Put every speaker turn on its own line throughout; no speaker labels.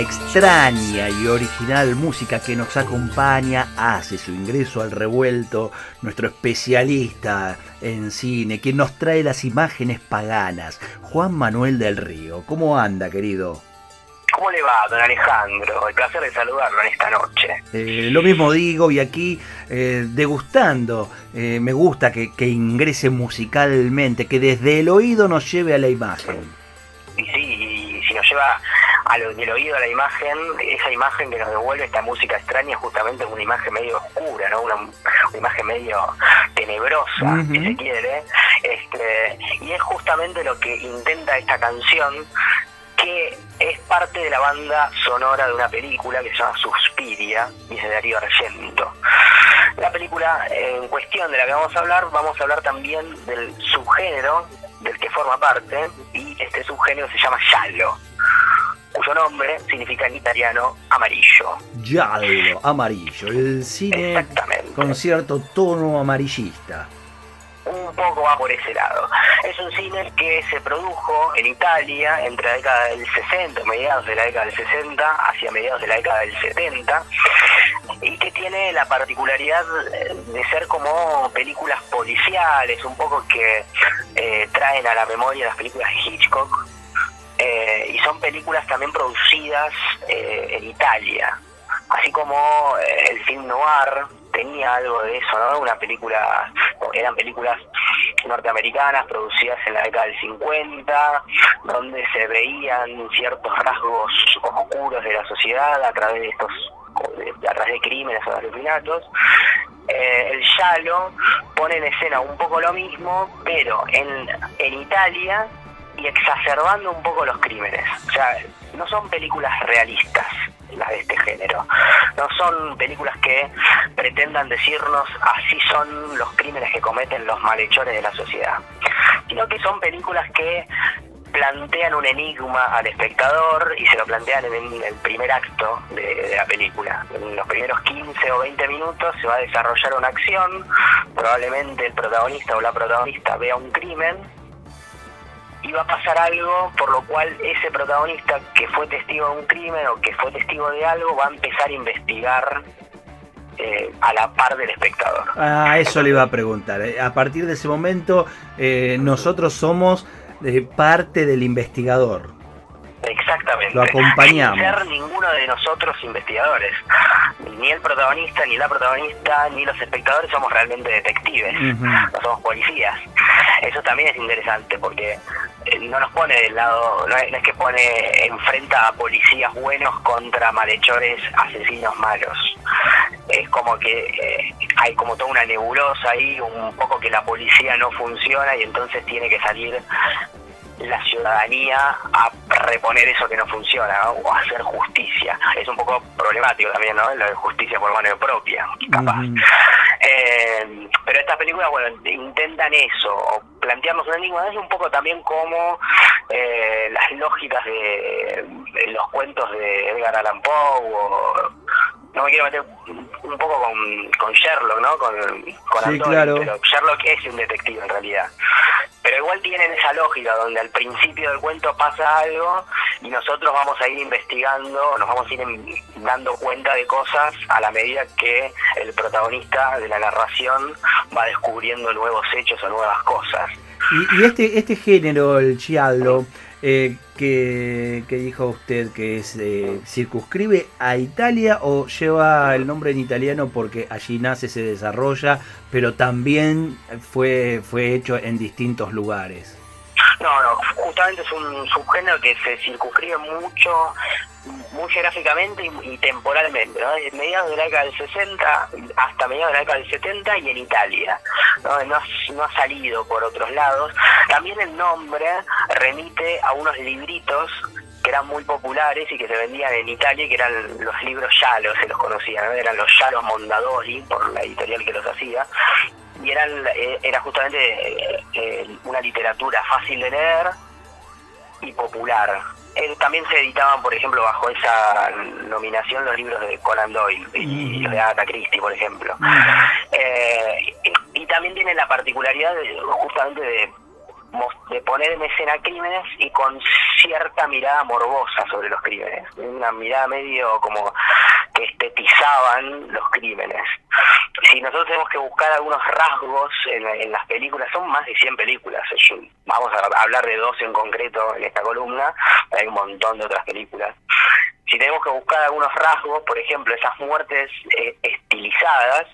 Extraña y original música que nos acompaña, hace su ingreso al revuelto nuestro especialista en cine, quien nos trae las imágenes paganas, Juan Manuel del Río. ¿Cómo anda, querido?
¿Cómo le va, don Alejandro? El placer de saludarlo en esta noche.
Eh, lo mismo digo y aquí eh, degustando, eh, me gusta que, que ingrese musicalmente, que desde el oído nos lleve a la imagen.
Y sí, y si nos lleva a lo, del oído a la imagen, esa imagen que nos devuelve esta música extraña justamente es una imagen medio oscura, ¿no? Una, una imagen medio tenebrosa, si se quiere. Este, y es justamente lo que intenta esta canción, que es parte de la banda sonora de una película que se llama Suspiria, y es de Darío Argento. La película en cuestión de la que vamos a hablar, vamos a hablar también del subgénero del que forma parte, y este subgénero se llama Giallo, cuyo nombre significa en italiano amarillo.
Giallo, amarillo, el cine con cierto tono amarillista.
un poco va por ese lado. Es un cine que se produjo en Italia entre la década del 60, mediados de la década del 60, hacia mediados de la década del 70, y que tiene la particularidad de ser como películas policiales, un poco que eh, traen a la memoria las películas de Hitchcock, eh, y son películas también producidas eh, en Italia, así como eh, el film noir tenía algo de eso, ¿no? Una película, eran películas norteamericanas producidas en la década del 50, donde se veían ciertos rasgos oscuros de la sociedad a través de estos a través de crímenes o de asesinatos. Eh, el Yalo pone en escena un poco lo mismo, pero en, en Italia y exacerbando un poco los crímenes. O sea, no son películas realistas las de este género. No son películas que pretendan decirnos así son los crímenes que cometen los malhechores de la sociedad, sino que son películas que plantean un enigma al espectador y se lo plantean en el primer acto de, de la película. En los primeros 15 o 20 minutos se va a desarrollar una acción, probablemente el protagonista o la protagonista vea un crimen y va a pasar algo por lo cual ese protagonista que fue testigo de un crimen o que fue testigo de algo va a empezar a investigar eh, a la par del espectador.
Ah, eso le iba a preguntar. Eh, A partir de ese momento, eh, nosotros somos eh, parte del investigador.
Exactamente.
Lo acompañamos.
Sin ser ninguno de nosotros investigadores. Ni el protagonista, ni la protagonista, ni los espectadores somos realmente detectives.
Ujú.
No somos policías. Eso también es interesante porque eh, no nos pone del lado, no es, no es que pone, enfrenta a policías buenos contra malhechores, asesinos malos. Es como que eh, hay como toda una nebulosa ahí, un poco que la policía no funciona y entonces tiene que salir la ciudadanía a reponer eso que no funciona ¿no? o a hacer justicia. Es un poco problemático también, ¿no? Lo de justicia por mano propia, capaz. Eh, pero estas películas, bueno, intentan eso, o plantearnos un enigma. Es un poco también como eh, las lógicas de, de los cuentos de Edgar Allan Poe, o no me quiero meter un poco con, con Sherlock, ¿no? Con, con
Sí, claro.
pero Sherlock es un detective en realidad. Pero igual tienen esa lógica donde al principio del cuento pasa algo y nosotros vamos a ir investigando, nos vamos a ir dando cuenta de cosas a la medida que el protagonista de la narración va descubriendo nuevos hechos o nuevas cosas.
Y, y este, este género, el giallo, eh, que, dijo usted que es eh, circunscribe a Italia o lleva el nombre en italiano porque allí nace, se desarrolla, pero también fue, fue hecho en distintos lugares.
No, no, justamente es un subgénero que se circunscribe mucho, muy geográficamente y, temporalmente, ¿no? Desde mediados de la década del 60 hasta mediados de la década del 70 y en Italia, ¿no? No ha salido por otros lados. También el nombre remite a unos libritos que eran muy populares y que se vendían en Italia, que eran los libros Yalos, se los conocían, ¿no? eran los Yalos Mondadori, por la editorial que los hacía, y eran eh, era justamente eh, eh, una literatura fácil de leer y popular. también se editaban, por ejemplo, bajo esa nominación los libros de Conan Doyle y los de Agatha Christie, por ejemplo. y, y también tiene la particularidad de, justamente de de poner en escena crímenes y con cierta mirada morbosa sobre los crímenes, una mirada medio como estetizaban los crímenes. Si nosotros tenemos que buscar algunos rasgos en, las películas, son más de 100 películas, vamos a hablar de dos en concreto en esta columna, hay un montón de otras películas. Si tenemos que buscar algunos rasgos, por ejemplo, esas muertes eh, estilizadas,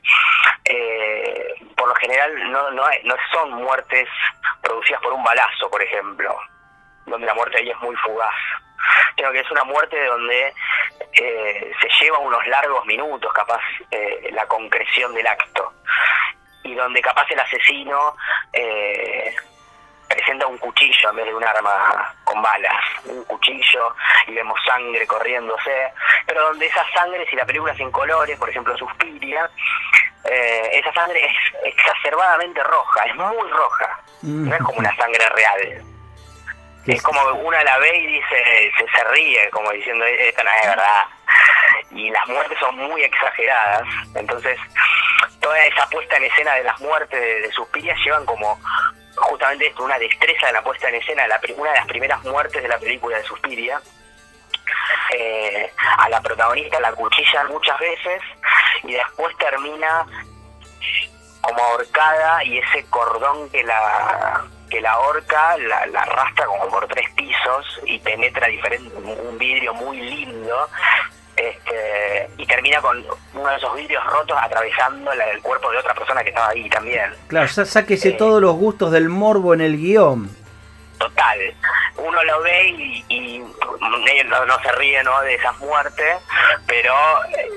eh, por lo general no, no son muertes producidas por un balazo, por ejemplo, donde la muerte ahí es muy fugaz, sino que es una muerte donde eh, se lleva unos largos minutos, capaz, eh, la concreción del acto, y donde capaz el asesino eh, presenta un cuchillo en vez de un arma con balas, un cuchillo y vemos sangre corriéndose, pero donde esa sangre, si la película es en colores, por ejemplo Suspiria, eh, esa sangre es exacerbadamente roja, es muy roja, no es como una sangre real. Es como una la ve y dice, se, se ríe, como diciendo, esta no es verdad. Y las muertes son muy exageradas, entonces toda esa puesta en escena de las muertes de, de Suspiria llevan como justamente esto, una destreza de la puesta en escena, la, una de las primeras muertes de la película de Suspiria. Eh, a la protagonista la cuchillan muchas veces y después termina como ahorcada y ese cordón que la que la ahorca la, arrastra como por tres pisos y penetra diferente un vidrio muy lindo este, y termina con uno de esos vidrios rotos atravesando el cuerpo de otra persona que estaba ahí también.
Claro, sáquese eh, todos los gustos del morbo en el guion.
Total. Uno lo ve y, y no, no, se ríe ¿no? de esas muertes, pero eh,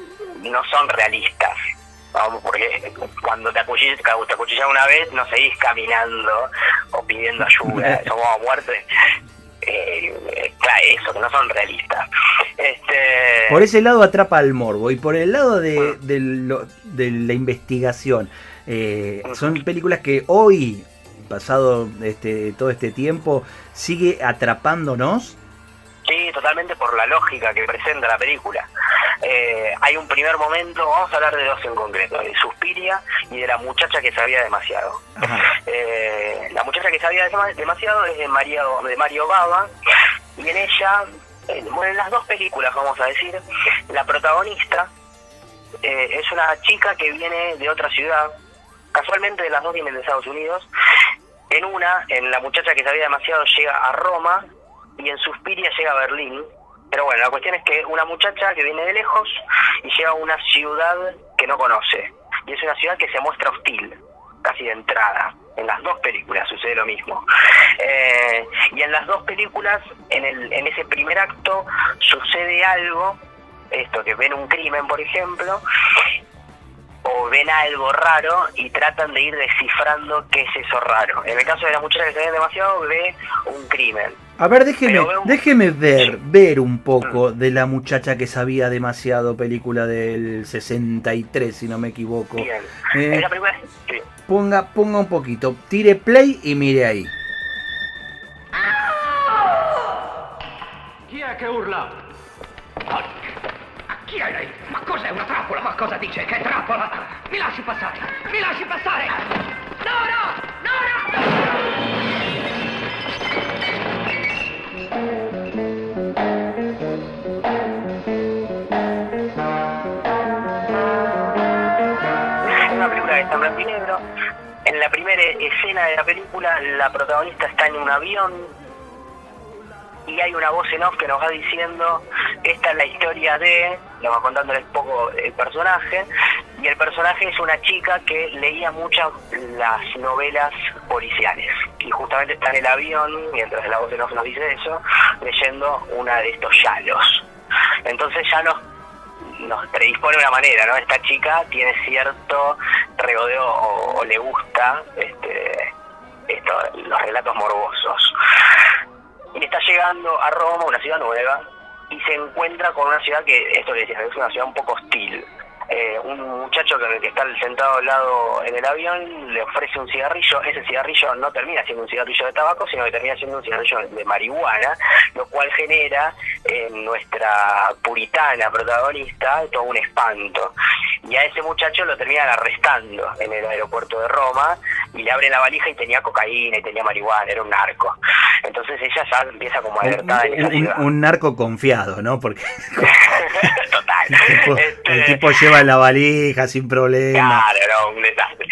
no son realistas. Vamos, porque cuando te acuchillas, te una vez, no seguís caminando o pidiendo ayuda. Somos muertes eh, eso, que no son realistas. Este...
Por ese lado atrapa al morbo y por el lado de, de, la investigación. Eh, son películas que hoy, pasado este, todo este tiempo, sigue atrapándonos.
Sí, totalmente por la lógica que presenta la película. Eh, hay un primer momento, vamos a hablar de dos en concreto, de Suspiria y de la muchacha que sabía demasiado. Eh, la muchacha que sabía demasiado es de Mario, de Mario Baba y en ella, bueno, en las dos películas vamos a decir, la protagonista eh, es una chica que viene de otra ciudad, casualmente de las dos vienen de Estados Unidos. En una, en la muchacha que sabía demasiado llega a Roma y en Suspiria llega a Berlín pero bueno, la cuestión es que una muchacha que viene de lejos y llega a una ciudad que no conoce. Y es una ciudad que se muestra hostil, casi de entrada. En las dos películas sucede lo mismo. Eh, y en las dos películas, en, el, en ese primer acto, sucede algo, esto, que ven un crimen, por ejemplo, o ven algo raro y tratan de ir descifrando qué es eso raro. En el caso de la muchacha que se ve demasiado, ve un crimen
a ver, déjeme, déjeme ver, ver un poco de la muchacha que sabía demasiado, película del 63, si no me equivoco. Eh, ponga, ponga un poquito, tire play y mire ahí.
Chi è che urla? Chi è lei? Ma cos'è una trappola? Ma cosa dice? Che trappola? Mi lasci passare! Mi lasci passare! No, no! No, no!
en blanco y negro. En la primera escena de la película, la protagonista está en un avión y hay una voz en off que nos va diciendo esta es la historia de, nos va contándoles un poco el personaje, y el personaje es una chica que leía muchas las novelas policiales, y justamente está en el avión, mientras la voz off nos dice eso, leyendo una de estos yalos. Entonces ya nos nos predispone de una manera, ¿no? Esta chica tiene cierto regodeo o, le gusta este, esto, los relatos morbosos. y está llegando a Roma, una ciudad nueva, y se encuentra con una ciudad que, esto decía, es una ciudad un poco hostil. Eh, un muchacho que, que está sentado al lado en el avión le ofrece un cigarrillo, ese cigarrillo no termina siendo un cigarrillo de tabaco, sino que termina siendo un cigarrillo de marihuana, lo cual genera en nuestra puritana protagonista todo un espanto. Y a ese muchacho lo terminan arrestando en el aeropuerto de Roma y le abren la valija y tenía cocaína y tenía marihuana, era un narco. Entonces ella ya empieza como alertada en esa
Un,
ciudad.
un narco confiado, ¿no? Porque
Total.
el tipo,
Este,
el tipo lleva la valija sin problema.
Claro, no, un desastre.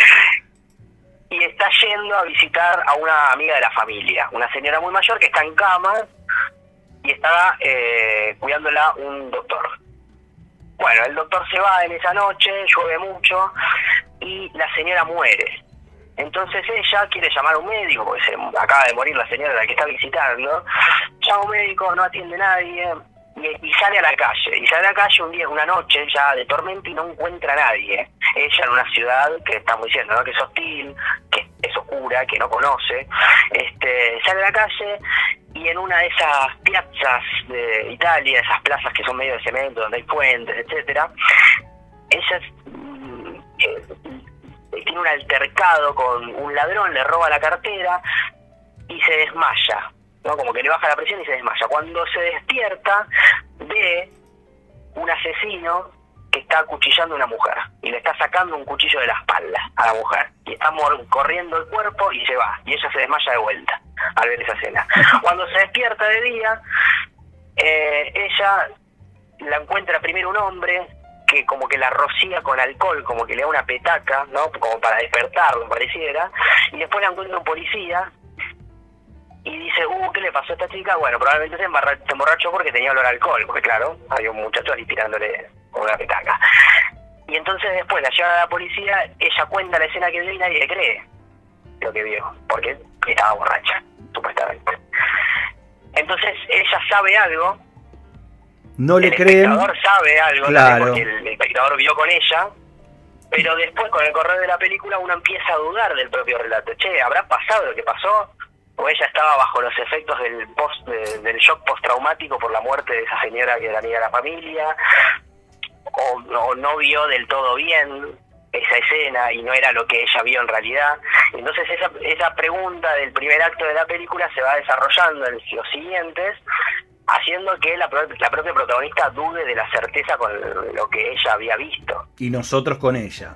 Y está yendo a visitar a una amiga de la familia, una señora muy mayor que está en cama y está eh, cuidándola un doctor. Bueno, el doctor se va en esa noche, llueve mucho y la señora muere. Entonces ella quiere llamar a un médico, porque se acaba de morir la señora a la que está visitando. Llama a un médico, no atiende nadie. Y, y sale a la calle. Y sale a la calle un día, una noche ya de tormenta y no encuentra a nadie. Ella en una ciudad que estamos diciendo, ¿no? que es hostil, que es oscura, que no conoce. Este, sale a la calle y en una de esas piazzas de Italia, esas plazas que son medio de cemento, donde hay puentes, etcétera, ella mm, eh, tiene un altercado con un ladrón, le roba la cartera y se desmaya, ¿no? Como que le baja la presión y se desmaya. Cuando se despierta, ve un asesino que está acuchillando a una mujer y le está sacando un cuchillo de la espalda a la mujer y está corriendo el cuerpo y se va y ella se desmaya de vuelta al ver esa escena. Cuando se despierta de día, eh, ella la encuentra primero un hombre que como que la rocía con alcohol, como que le da una petaca, ¿no? Como para despertarlo, pareciera, y después la encuentra un policía y dice, uh, ¿qué le pasó a esta chica? Bueno, probablemente se, emborrachó porque tenía olor a alcohol, porque claro, había un muchacho ahí tirándole una petaca. Y entonces después la llevan a la policía, ella cuenta la escena que vio y nadie le cree lo que vio, porque estaba borracha, supuestamente. Entonces ella sabe algo,
No le
el
creen.
espectador sabe algo,
Claro.
porque el espectador vio con ella, pero después con el correr de la película uno empieza a dudar del propio relato. Che, ¿habrá pasado lo que pasó? ¿O ella estaba bajo los efectos del post de- del shock postraumático por la muerte de esa señora que era amiga de la familia? ¿O, o no vio del todo bien esa escena y no era lo que ella vio en realidad? Entonces esa, esa pregunta del primer acto de la película se va desarrollando en los siguientes haciendo que la, pro- la propia protagonista dude de la certeza con lo que ella había visto
Y nosotros con ella.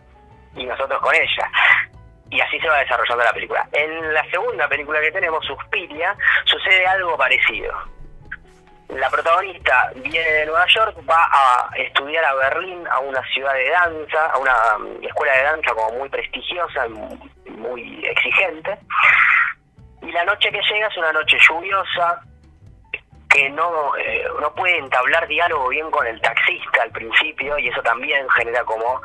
y nosotros con ella. Y así se va desarrollando la película. En la segunda película que tenemos, Suspiria, sucede algo parecido. La protagonista viene de Nueva York, va a estudiar a Berlín, a una ciudad de danza, a una mm, escuela de danza como muy prestigiosa, y muy exigente. Y la noche que llega es una noche lluviosa, que no, eh, no puede entablar diálogo bien con el taxista al principio y eso también genera como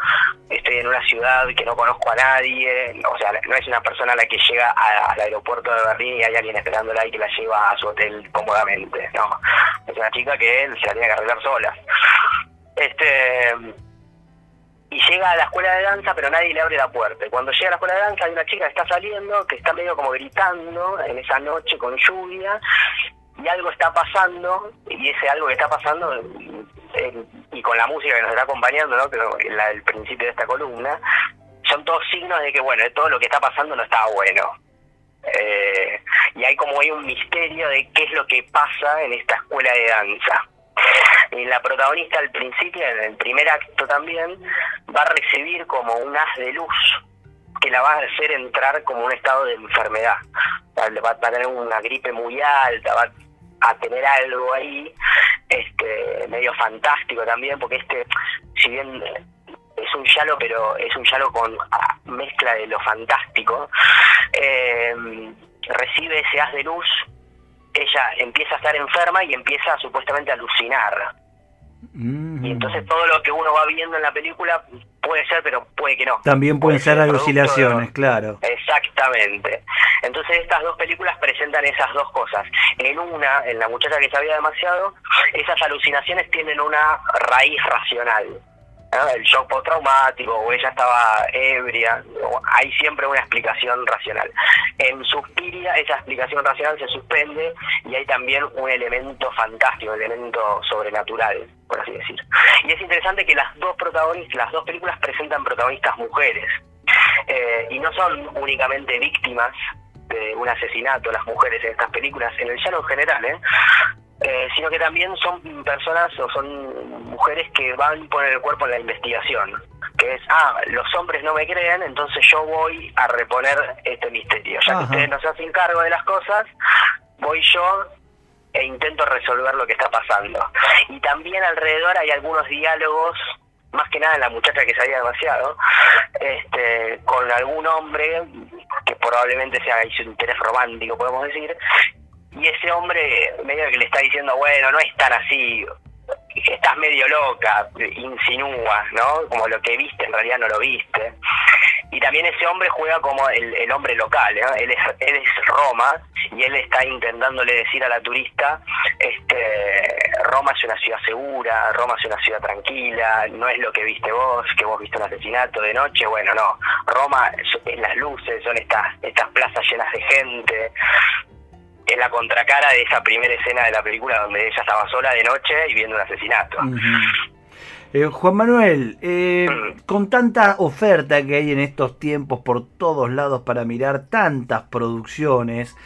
estoy en una ciudad que no conozco a nadie, o sea, no es una persona la que llega al aeropuerto de Berlín y hay alguien esperándola y que la lleva a su hotel cómodamente, no, es una chica que él se la tiene que arreglar sola. Este y llega a la escuela de danza pero nadie le abre la puerta. Cuando llega a la escuela de danza hay una chica que está saliendo, que está medio como gritando en esa noche con lluvia y algo está pasando y ese algo que está pasando eh, y con la música que nos está acompañando no pero la principio de esta columna son todos signos de que bueno todo lo que está pasando no está bueno. Eh, y hay como hay un misterio de qué es lo que pasa en esta escuela de danza. Y la protagonista al principio en el primer acto también va a recibir como un haz de luz que la va a hacer entrar como un estado de enfermedad. Va, va a tener una gripe muy alta, va a tener algo ahí, este, medio fantástico también, porque este, si bien es un yalo, pero es un yalo con ah, mezcla de lo fantástico, eh, recibe ese haz de luz, ella empieza a estar enferma y empieza supuestamente a alucinar.
Mm.
Y entonces todo lo que uno va viendo en la película puede ser, pero puede que no.
También pueden
Puede
ser
producto
alucinaciones, claro.
Exactamente. Entonces estas dos películas presentan esas dos cosas. En una, en La muchacha que sabía demasiado, esas alucinaciones tienen una raíz racional. El shock postraumático, o ella estaba ebria, hay siempre una explicación racional. En Suspiria esa explicación racional se suspende y hay también un elemento fantástico, un elemento sobrenatural, por así decir. Y es interesante que las dos protagonistas, las dos películas presentan protagonistas mujeres. Eh, y no son únicamente víctimas de un asesinato las mujeres en estas películas, en el llano en general, ¿eh? Eh, sino que también son personas o son mujeres que van por el cuerpo en la investigación, que es, ah, los hombres no me creen, entonces yo voy a reponer este misterio. Ya que ustedes no se hacen cargo de las cosas, voy yo e intento resolver lo que está pasando. Y también alrededor hay algunos diálogos más que nada la muchacha que sabía demasiado, este, con algún hombre que probablemente sea su interés romántico, podemos decir, y ese hombre medio que le está diciendo, bueno, no es tan así, estás medio loca, insinúa, ¿no? Como lo que viste en realidad no lo viste. Y también ese hombre juega como el, hombre local, ¿no? él, es, él es Roma y él está intentándole decir a la turista, este, Roma es una ciudad segura, Roma es una ciudad tranquila, no es lo que viste vos, que vos viste un asesinato de noche, bueno, no, Roma es las luces, son estas, estas plazas llenas de gente, es la contracara de esa primera escena de la película donde ella estaba sola de noche y viendo un asesinato.
Eh, Juan Manuel, eh, mm. con tanta oferta que hay en estos tiempos por todos lados para mirar tantas producciones,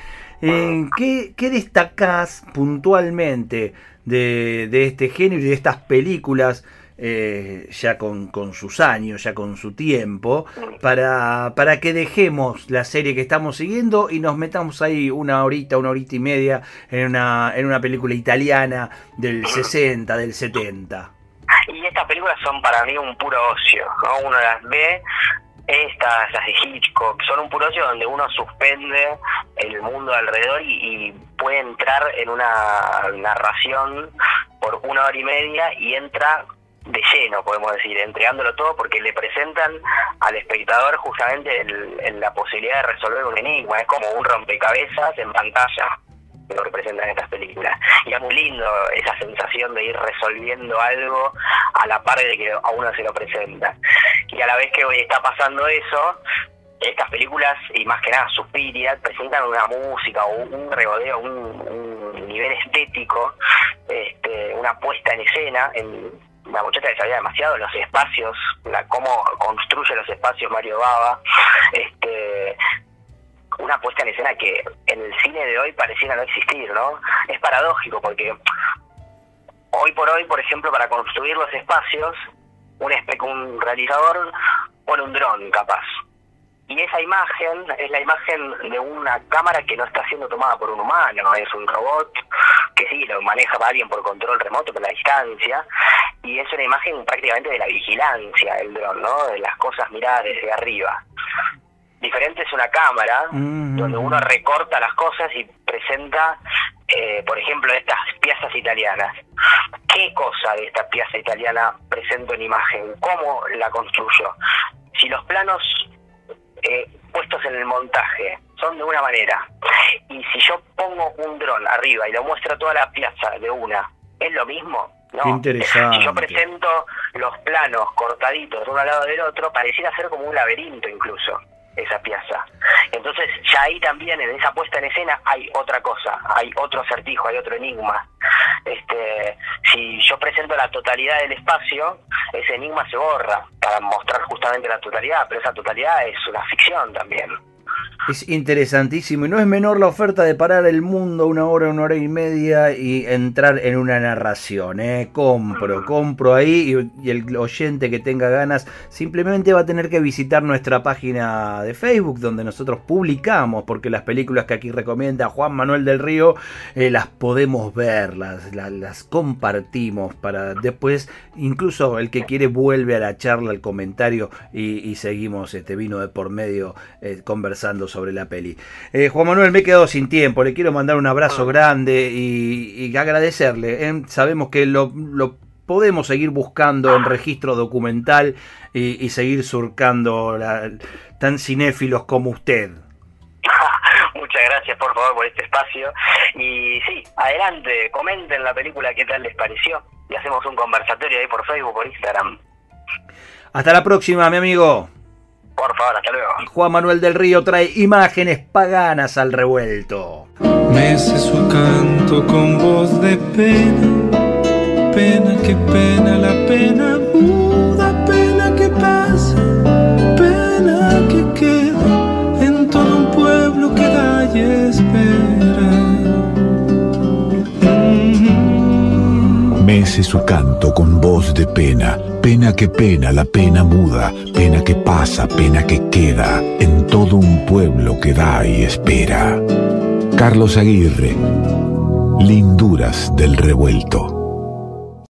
eh, mm. ¿qué, ¿qué, destacás puntualmente de, de este género y de estas películas eh, ya con, con, sus años, ya con su tiempo, para, para que dejemos la serie que estamos siguiendo y nos metamos ahí una horita, una horita y media en una, en una película italiana del 60, del 70.
Y estas películas son para mí un puro ocio, ¿no? Uno las ve, estas, las de Hitchcock, son un puro ocio donde uno suspende el mundo alrededor y, y puede entrar en una narración por una hora y media y entra de lleno, podemos decir, entregándolo todo porque le presentan al espectador justamente el, la posibilidad de resolver un enigma, es como un rompecabezas en pantalla lo que presentan estas películas. Y es muy lindo esa sensación de ir resolviendo algo a la par de que a uno se lo presenta. Y a la vez que hoy está pasando eso, estas películas, y más que nada Suspiria, presentan una música o un regodeo, un, un nivel estético, este, una puesta en escena en la muchacha que sabía demasiado los espacios, la cómo construye los espacios Mario Baba, este una puesta en escena que en el cine de hoy pareciera no existir, ¿no? Es paradójico porque hoy por hoy, por ejemplo, para construir los espacios, un, un realizador pone un dron capaz. Y esa imagen es la imagen de una cámara que no está siendo tomada por un humano, es un robot que sí, lo maneja alguien por control remoto, por la distancia, y es una imagen prácticamente de la vigilancia del dron, ¿no? De las cosas miradas desde arriba. Diferente es una cámara mm. donde uno recorta las cosas y presenta, eh, por ejemplo, estas piezas italianas. ¿Qué cosa de esta pieza italiana presento en imagen? ¿Cómo la construyo? Si los planos eh, puestos en el montaje son de una manera y si yo pongo un dron arriba y lo muestro toda la pieza de una, ¿es lo mismo? No. Si yo presento los planos cortaditos uno al lado del otro, pareciera ser como un laberinto incluso esa pieza. Entonces ya ahí también en esa puesta en escena hay otra cosa, hay otro acertijo, hay otro enigma. Este, si yo presento la totalidad del espacio, ese enigma se borra para mostrar justamente la totalidad, pero esa totalidad es una ficción también.
Es interesantísimo y no es menor la oferta de parar el mundo una hora, una hora y media y entrar en una narración. ¿eh? Compro, compro ahí y, el oyente que tenga ganas simplemente va a tener que visitar nuestra página de Facebook donde nosotros publicamos porque las películas que aquí recomienda Juan Manuel del Río eh, las podemos ver, las, las, compartimos para después incluso el que quiere vuelve a la charla, al comentario y, seguimos este vino de por medio eh, conversando sobre la peli. Eh, Juan Manuel, me he quedado sin tiempo, le quiero mandar un abrazo ah. grande y, agradecerle. ¿eh? Sabemos que lo, podemos seguir buscando en registro documental y, seguir surcando tan cinéfilos como usted.
Muchas gracias por favor por este espacio. Y sí, adelante, comenten la película qué tal les pareció y hacemos un conversatorio ahí por Facebook, por Instagram.
Hasta la próxima, mi amigo.
Por favor, hasta luego.
Juan Manuel del Río trae imágenes paganas al revuelto.
Mece su canto con voz de pena, pena que pena, la pena muda, pena que pasa, pena que queda en todo un pueblo que da y espera.
Mece su canto con voz de pena, pena que pena, la pena muda, pena que pasa, pena que queda en todo un pueblo que da y espera. Carlos Aguirre, Linduras del Revuelto.